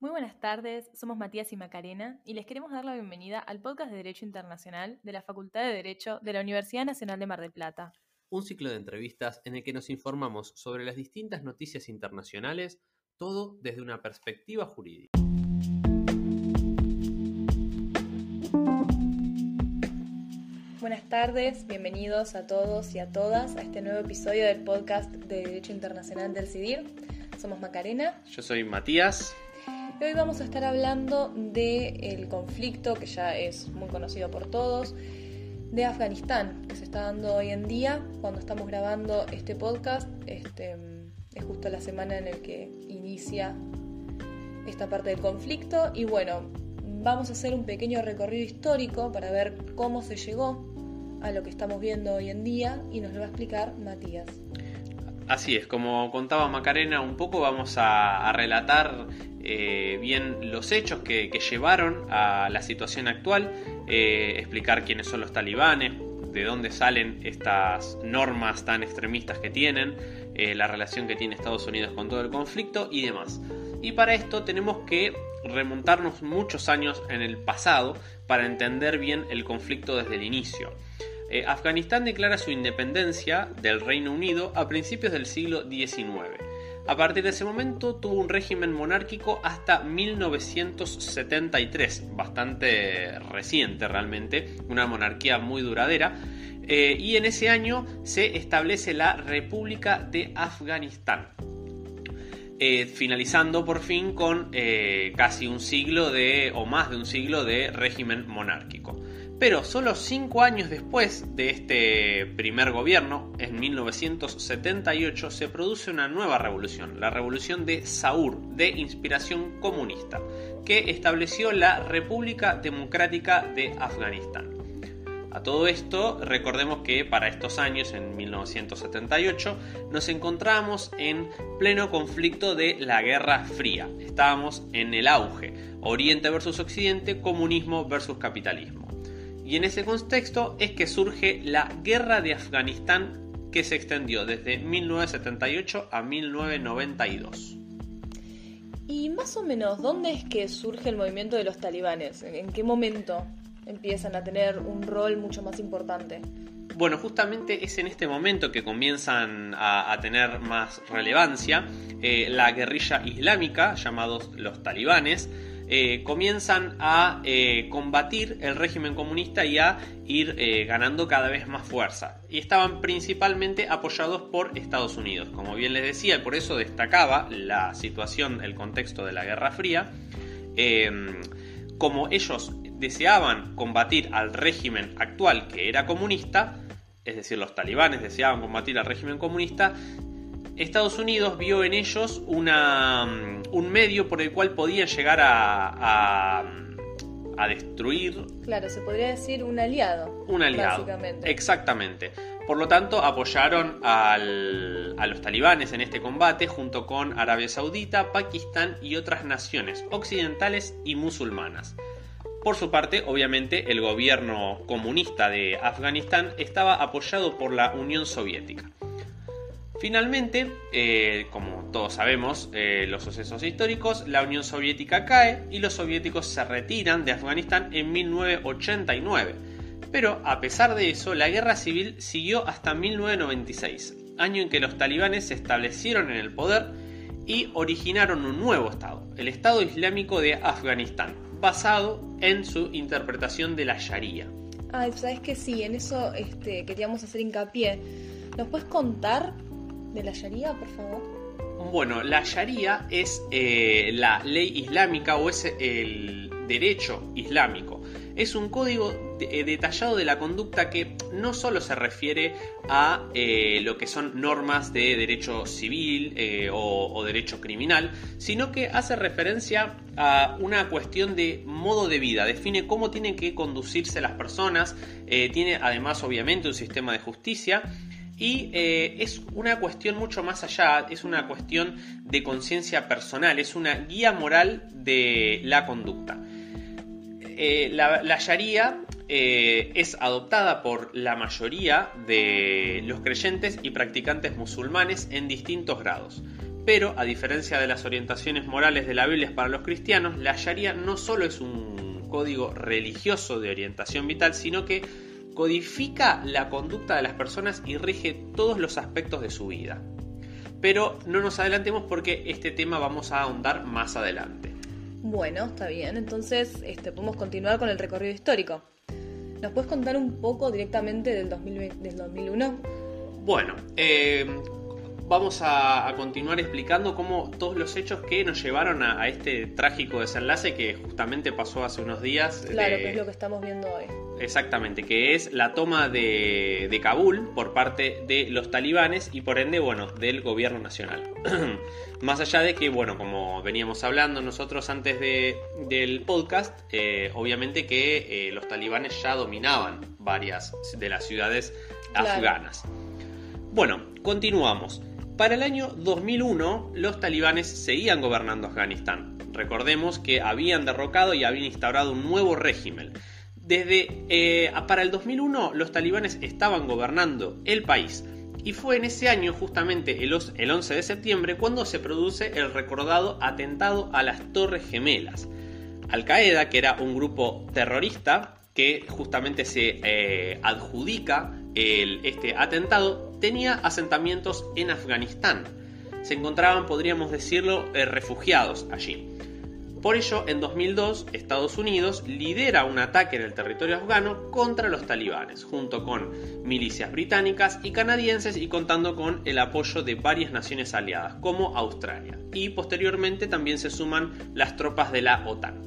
Muy buenas tardes, somos Matías y Macarena y les queremos dar la bienvenida al podcast de Derecho Internacional de la Facultad de Derecho de la Universidad Nacional de Mar del Plata. Un ciclo de entrevistas en el que nos informamos sobre las distintas noticias internacionales, todo desde una perspectiva jurídica. Buenas tardes, bienvenidos a todos y a todas a este nuevo episodio del podcast de Derecho Internacional del CIDIR. Somos Macarena. Yo soy Matías. Y hoy vamos a estar hablando del conflicto que ya es muy conocido por todos, de Afganistán, que se está dando hoy en día. Cuando estamos grabando este podcast, este, es justo la semana en la que inicia esta parte del conflicto. Y bueno, vamos a hacer un pequeño recorrido histórico para ver cómo se llegó a lo que estamos viendo hoy en día y nos lo va a explicar Matías. Así es, como contaba Macarena, un poco vamos a, relatar eh, bien los hechos que, llevaron a la situación actual, eh, explicar quiénes son los talibanes, de dónde salen estas normas tan extremistas que tienen, eh, la relación que tiene Estados Unidos con todo el conflicto y demás. Y para esto tenemos que remontarnos muchos años en el pasado para entender bien el conflicto desde el inicio. Afganistán declara su independencia del Reino Unido a principios del siglo XIX. A partir de ese momento tuvo un régimen monárquico hasta 1973, bastante reciente realmente, una monarquía muy duradera. Eh, y en ese año se establece la República de Afganistán. Eh, finalizando por fin con casi un siglo de, o más de un siglo de régimen monárquico. Pero solo cinco años después de este primer gobierno, en 1978, se produce una nueva revolución, la revolución de Saur, de inspiración comunista, que estableció la República Democrática de Afganistán. A todo esto, recordemos que para estos años, en 1978, nos encontramos en pleno conflicto de la Guerra Fría. Estábamos en el auge, Oriente versus Occidente, comunismo versus capitalismo. Y en ese contexto es que surge la Guerra de Afganistán que se extendió desde 1978 a 1992. Y más o menos, ¿dónde es que surge el movimiento de los talibanes? ¿En qué momento empiezan a tener un rol mucho más importante? Bueno, justamente es en este momento que comienzan a, tener más relevancia eh, la guerrilla islámica, llamados los talibanes, eh, comienzan a eh, combatir el régimen comunista y a ir eh, ganando cada vez más fuerza. Y estaban principalmente apoyados por Estados Unidos. Como bien les decía, y por eso destacaba la situación, el contexto de la Guerra Fría, em, como ellos deseaban combatir al régimen actual que era comunista, es decir, los talibanes deseaban combatir al régimen comunista, Estados Unidos vio en ellos una, mm, un medio por el cual podían llegar a, a, destruir. Claro, se podría decir un aliado. Un aliado. Básicamente. Exactamente. Por lo tanto, apoyaron al, a los talibanes en este combate junto con Arabia Saudita, Pakistán y otras naciones occidentales y musulmanas. Por su parte, obviamente, el gobierno comunista de Afganistán estaba apoyado por la Unión Soviética. Finalmente, eh, como todos sabemos, eh, los sucesos históricos, la Unión Soviética cae y los soviéticos se retiran de Afganistán en 1989. Pero a pesar de eso, la guerra civil siguió hasta 1996, año en que los talibanes se establecieron en el poder y originaron un nuevo Estado, el Estado Islámico de Afganistán, basado en su interpretación de la Sharia. Ah, sabes que sí, en eso este, queríamos hacer hincapié. ¿Nos puedes contar de la Sharia, por favor? Bueno, la Sharia es eh, la ley islámica o es el derecho islámico. Es un código eh, detallado de la conducta que no solo se refiere a eh, lo que son normas de derecho civil o, o, derecho criminal, sino que hace referencia a una cuestión de modo de vida, define cómo tienen que conducirse las personas, tiene además obviamente un sistema de justicia y eh, es una cuestión mucho más allá, es una cuestión de conciencia personal, es una guía moral de la conducta. Eh, la, Sharia eh, es adoptada por la mayoría de los creyentes y practicantes musulmanes en distintos grados Pero, a diferencia de las orientaciones morales de la Biblia para los cristianos, la Sharia no solo es un código religioso de orientación vital, sino que codifica la conducta de las personas y rige todos los aspectos de su vida. Pero no nos adelantemos porque este tema vamos a ahondar más adelante. Bueno, está bien. Entonces, este, podemos continuar con el recorrido histórico. ¿Nos puedes contar un poco directamente del, 2001? Bueno, eh, vamos a, continuar explicando cómo todos los hechos que nos llevaron a, este trágico desenlace que justamente pasó hace unos días. Claro, que es lo que estamos viendo hoy. Exactamente, que es la toma de, de Kabul por parte de los talibanes y por ende, bueno, del gobierno nacional. Más allá de que, bueno, como veníamos hablando nosotros antes de, del podcast, eh, obviamente que eh, los talibanes ya dominaban varias de las ciudades afganas. Bueno, continuamos. Para el año 2001, los talibanes seguían gobernando Afganistán. Recordemos que habían derrocado y habían instaurado un nuevo régimen desde eh, para el 2001 los talibanes estaban gobernando el país y fue en ese año, justamente el, 11 de septiembre, cuando se produce el recordado atentado a las Torres Gemelas. Al Qaeda, que era un grupo terrorista que justamente se eh, adjudica este atentado, tenía asentamientos en Afganistán. Se encontraban, podríamos decirlo, eh, refugiados allí. Por ello, en 2002, Estados Unidos lidera un ataque en el territorio afgano contra los talibanes, junto con milicias británicas y canadienses y contando con el apoyo de varias naciones aliadas, como Australia. Y posteriormente también se suman las tropas de la OTAN,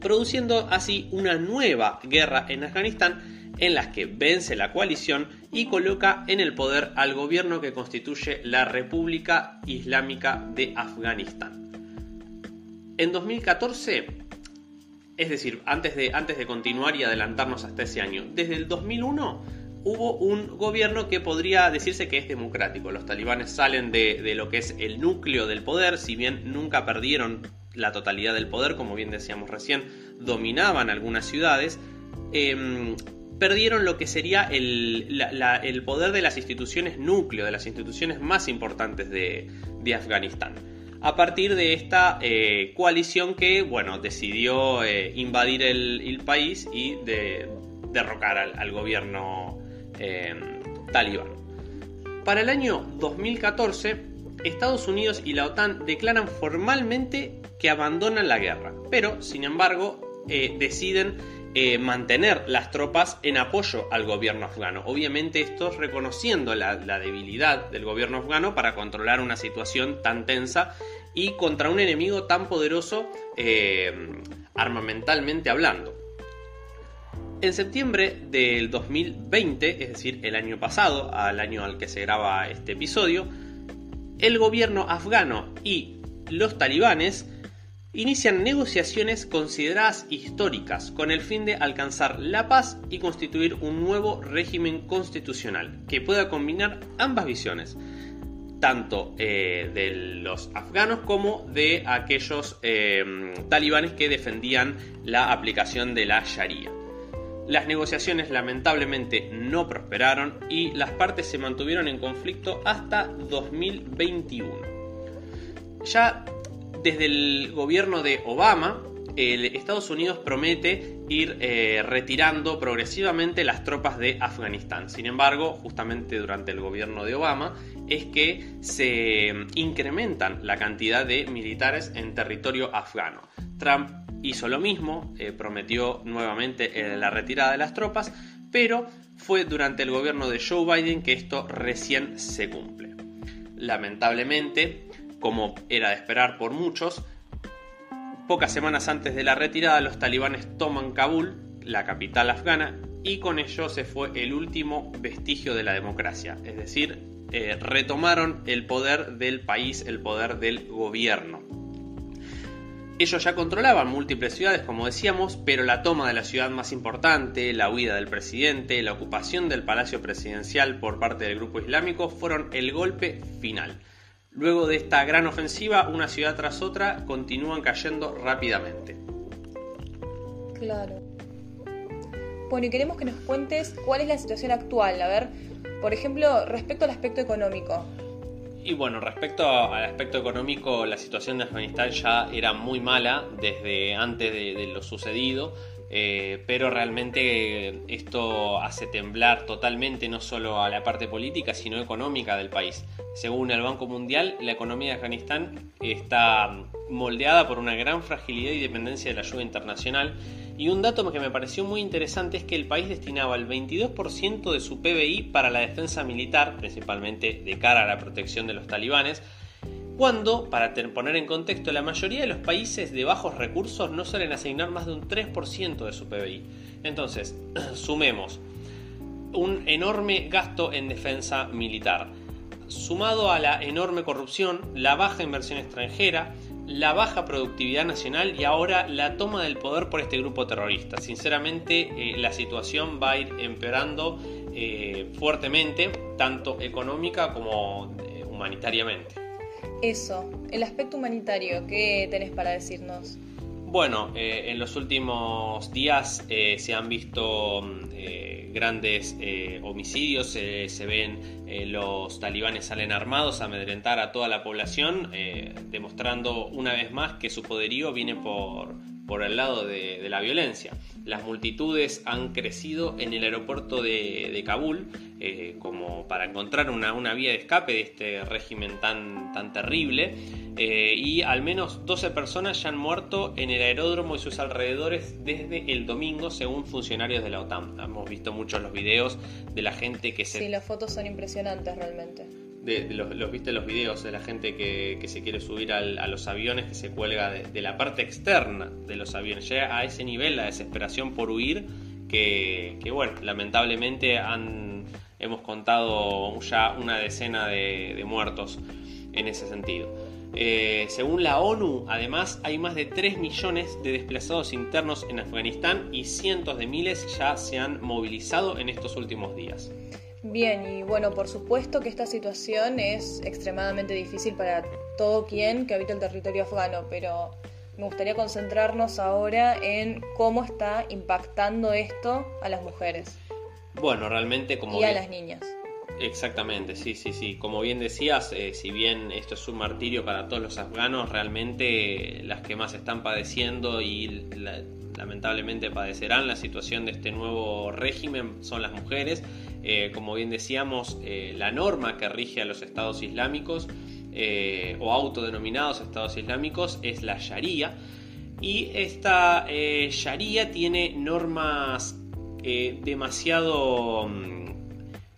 produciendo así una nueva guerra en Afganistán en la que vence la coalición y coloca en el poder al gobierno que constituye la República Islámica de Afganistán. En 2014, es decir, antes de, antes de continuar y adelantarnos hasta ese año, desde el 2001 hubo un gobierno que podría decirse que es democrático. Los talibanes salen de, lo que es el núcleo del poder, si bien nunca perdieron la totalidad del poder, como bien decíamos recién, dominaban algunas ciudades, em, perdieron lo que sería el, el, poder de las instituciones núcleo, de las instituciones más importantes de, de Afganistán a partir de esta eh, coalición que, bueno, decidió eh, invadir el, país y de, derrocar al, gobierno eh, talibán. Para el año 2014, Estados Unidos y la OTAN declaran formalmente que abandonan la guerra, pero, sin embargo, deciden mantener las tropas en apoyo al gobierno afgano. Obviamente esto reconociendo la, debilidad del gobierno afgano para controlar una situación tan tensa y contra un enemigo tan poderoso eh, armamentalmente hablando. En septiembre del 2020, es decir, el año pasado, al año al que se graba este episodio, el gobierno afgano y los talibanes inician negociaciones consideradas históricas con el fin de alcanzar la paz y constituir un nuevo régimen constitucional que pueda combinar ambas visiones, tanto eh, de los afganos como de aquellos eh, talibanes que defendían la aplicación de la Sharia. Las negociaciones lamentablemente no prosperaron y las partes se mantuvieron en conflicto hasta 2021. Ya desde el gobierno de Obama, Estados Unidos promete ir eh, retirando progresivamente las tropas de Afganistán. Sin embargo, justamente durante el gobierno de Obama, es que se incrementan la cantidad de militares en territorio afgano. Trump hizo lo mismo, eh, prometió nuevamente eh, la retirada de las tropas, pero fue durante el gobierno de Joe Biden que esto recién se cumple. Lamentablemente, como era de esperar por muchos, Pocas semanas antes de la retirada, los talibanes toman Kabul, la capital afgana, y con ello se fue el último vestigio de la democracia, es decir, eh, retomaron el poder del país, el poder del gobierno. Ellos ya controlaban múltiples ciudades, como decíamos, pero la toma de la ciudad más importante, la huida del presidente, la ocupación del palacio presidencial por parte del grupo islámico fueron el golpe final. Luego de esta gran ofensiva, una ciudad tras otra continúan cayendo rápidamente. Claro. Bueno, y queremos que nos cuentes cuál es la situación actual. A ver, por ejemplo, respecto al aspecto económico. Y bueno, respecto al aspecto económico, la situación de Afganistán ya era muy mala desde antes de, lo sucedido, eh, pero realmente esto hace temblar totalmente no solo a la parte política, sino económica del país. Según el Banco Mundial, la economía de Afganistán está moldeada por una gran fragilidad y dependencia de la ayuda internacional y un dato que me pareció muy interesante es que el país destinaba el 22% de su PBI para la defensa militar, principalmente de cara a la protección de los talibanes, cuando, para poner en contexto, la mayoría de los países de bajos recursos no suelen asignar más de un 3% de su PBI. Entonces, sumemos un enorme gasto en defensa militar, sumado a la enorme corrupción, la baja inversión extranjera, la baja productividad nacional y ahora la toma del poder por este grupo terrorista. Sinceramente, eh, la situación va a ir empeorando eh, fuertemente, tanto económica como eh, humanitariamente. Eso, el aspecto humanitario, ¿qué tenés para decirnos? Bueno, en los últimos días se han visto mm, grandes homicidios, se ven eh, los talibanes salen armados a amedrentar a toda la población, eh, demostrando una vez más que su poderío viene por, por el lado de, la violencia. Las multitudes han crecido en el aeropuerto de, Kabul eh, como para encontrar una, vía de escape de este régimen tan, tan terrible eh, y al menos 12 personas ya han muerto en el aeródromo y sus alrededores desde el domingo según funcionarios de la OTAN. Hemos visto muchos los videos de la gente que se... Sí, las fotos son impresionantes realmente de, los, viste los videos de la gente que, se quiere subir a los aviones, que se cuelga de, la parte externa de los aviones. Llega a ese nivel la desesperación por huir que, bueno, lamentablemente han, hemos contado ya una decena de, muertos en ese sentido. Eh, según la ONU, además, hay más de 3 millones de desplazados internos en Afganistán y cientos de miles ya se han movilizado en estos últimos días. Bien, y bueno, por supuesto que esta situación es extremadamente difícil para todo quien que habita el territorio afgano, pero me gustaría concentrarnos ahora en cómo está impactando esto a las mujeres. Bueno, realmente como... Y a las niñas. Exactamente, sí, sí, sí. Como bien decías, eh, si bien esto es un martirio para todos los afganos, realmente las que más están padeciendo y lamentablemente padecerán la situación de este nuevo régimen son las mujeres eh, como bien decíamos, eh, la norma que rige a los estados islámicos eh, o autodenominados estados islámicos es la Sharia. Y esta Sharia tiene normas demasiado mm,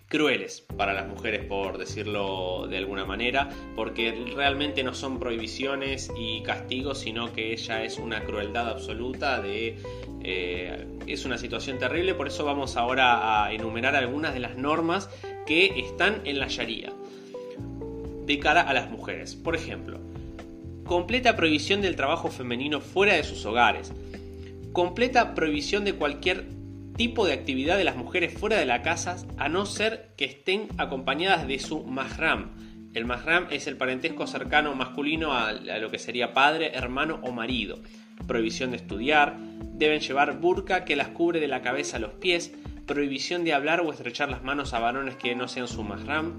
crueles para las mujeres, por decirlo de alguna manera, porque realmente no son prohibiciones y castigos, sino que ella es una crueldad absoluta de eh, es una situación terrible, por eso vamos ahora a enumerar algunas de las normas que están en la Sharia de cara a las mujeres. Por ejemplo, completa prohibición del trabajo femenino fuera de sus hogares, completa prohibición de cualquier tipo de actividad de las mujeres fuera de la casa a no ser que estén acompañadas de su mahram. El mahram es el parentesco cercano masculino a, lo que sería padre, hermano o marido. Prohibición de estudiar, deben llevar burka que las cubre de la cabeza a los pies, prohibición de hablar o estrechar las manos a varones que no sean su mahram,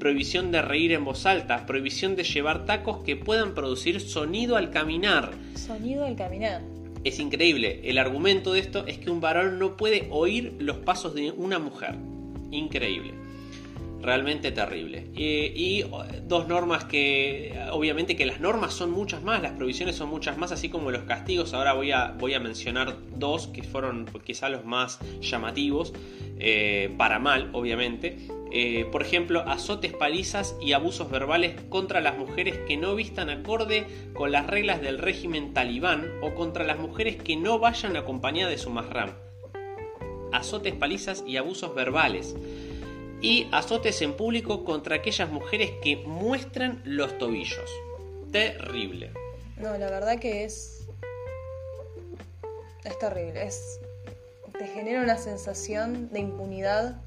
prohibición de reír en voz alta, prohibición de llevar tacos que puedan producir sonido al caminar. Sonido al caminar. Es increíble, el argumento de esto es que un varón no puede oír los pasos de una mujer. Increíble realmente terrible. y dos normas que, obviamente que las normas son muchas más, las provisiones son muchas más, así como los castigos. Ahora voy a, voy a mencionar dos que fueron quizá los más llamativos, eh, para mal, obviamente. Eh, por ejemplo, azotes, palizas y abusos verbales contra las mujeres que no vistan acorde con las reglas del régimen talibán o contra las mujeres que no vayan acompañadas de su mahram. Azotes, palizas y abusos verbales y azotes en público contra aquellas mujeres que muestran los tobillos. Terrible. No, la verdad que es. Es terrible. Es. Te genera una sensación de impunidad.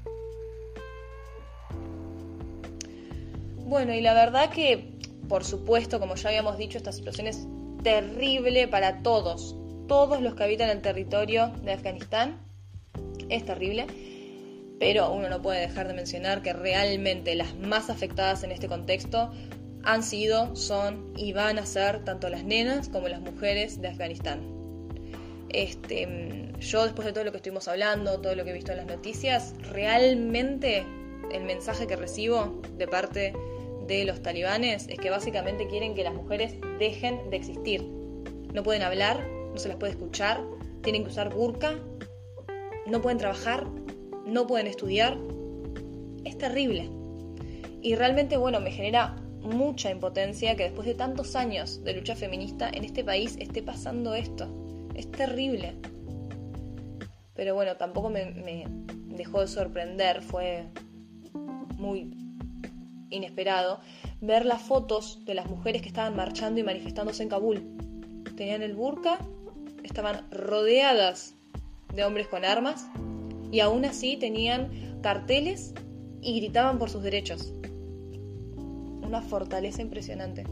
Bueno, y la verdad que, por supuesto, como ya habíamos dicho, esta situación es terrible para todos. Todos los que habitan el territorio de Afganistán. Es terrible Pero uno no puede dejar de mencionar que realmente las más afectadas en este contexto han sido, son y van a ser tanto las nenas como las mujeres de Afganistán. Este, yo después de todo lo que estuvimos hablando, todo lo que he visto en las noticias, realmente el mensaje que recibo de parte de los talibanes es que básicamente quieren que las mujeres dejen de existir. No pueden hablar, no se las puede escuchar, tienen que usar burka, no pueden trabajar, no pueden estudiar. Es terrible. Y realmente, bueno, me genera mucha impotencia que después de tantos años de lucha feminista en este país esté pasando esto. Es terrible. Pero bueno, tampoco me, me dejó de sorprender, fue muy inesperado ver las fotos de las mujeres que estaban marchando y manifestándose en Kabul. Tenían el burka, estaban rodeadas de hombres con armas y aún así tenían carteles y gritaban por sus derechos. Una fortaleza impresionante.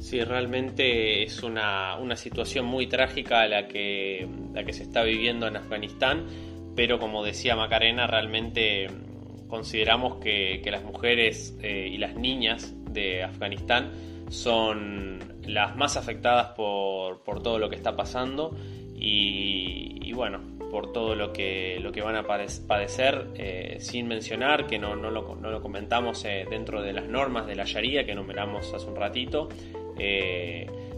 Sí, realmente es una, una situación muy trágica la que, la que se está viviendo en Afganistán, pero como decía Macarena, realmente consideramos que, las mujeres eh, y las niñas de Afganistán son las más afectadas por, todo lo que está pasando y, bueno, por todo lo que, lo que van a padecer, eh, sin mencionar que no, no, lo, comentamos eh, dentro de las normas de la Sharia que enumeramos hace un ratito,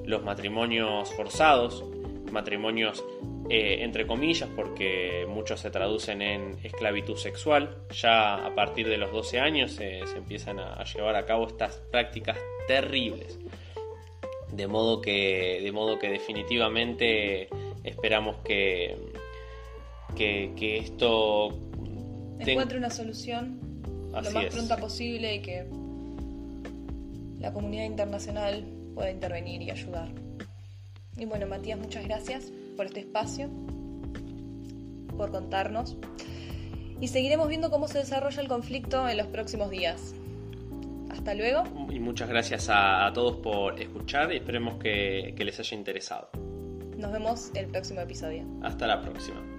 los matrimonios forzados, matrimonios eh, entre comillas, porque muchos se traducen en esclavitud sexual. Ya a partir de los 12 años se empiezan a, llevar a cabo estas prácticas terribles. De modo que, de modo que definitivamente esperamos que, que, esto encuentre una solución lo más pronta posible y que la comunidad internacional pueda intervenir y ayudar. Y bueno, Matías, muchas gracias por este espacio, por contarnos. Y seguiremos viendo cómo se desarrolla el conflicto en los próximos días. Hasta luego. Y muchas gracias a, todos por escuchar y esperemos que les haya interesado. Nos vemos el próximo episodio. Hasta la próxima.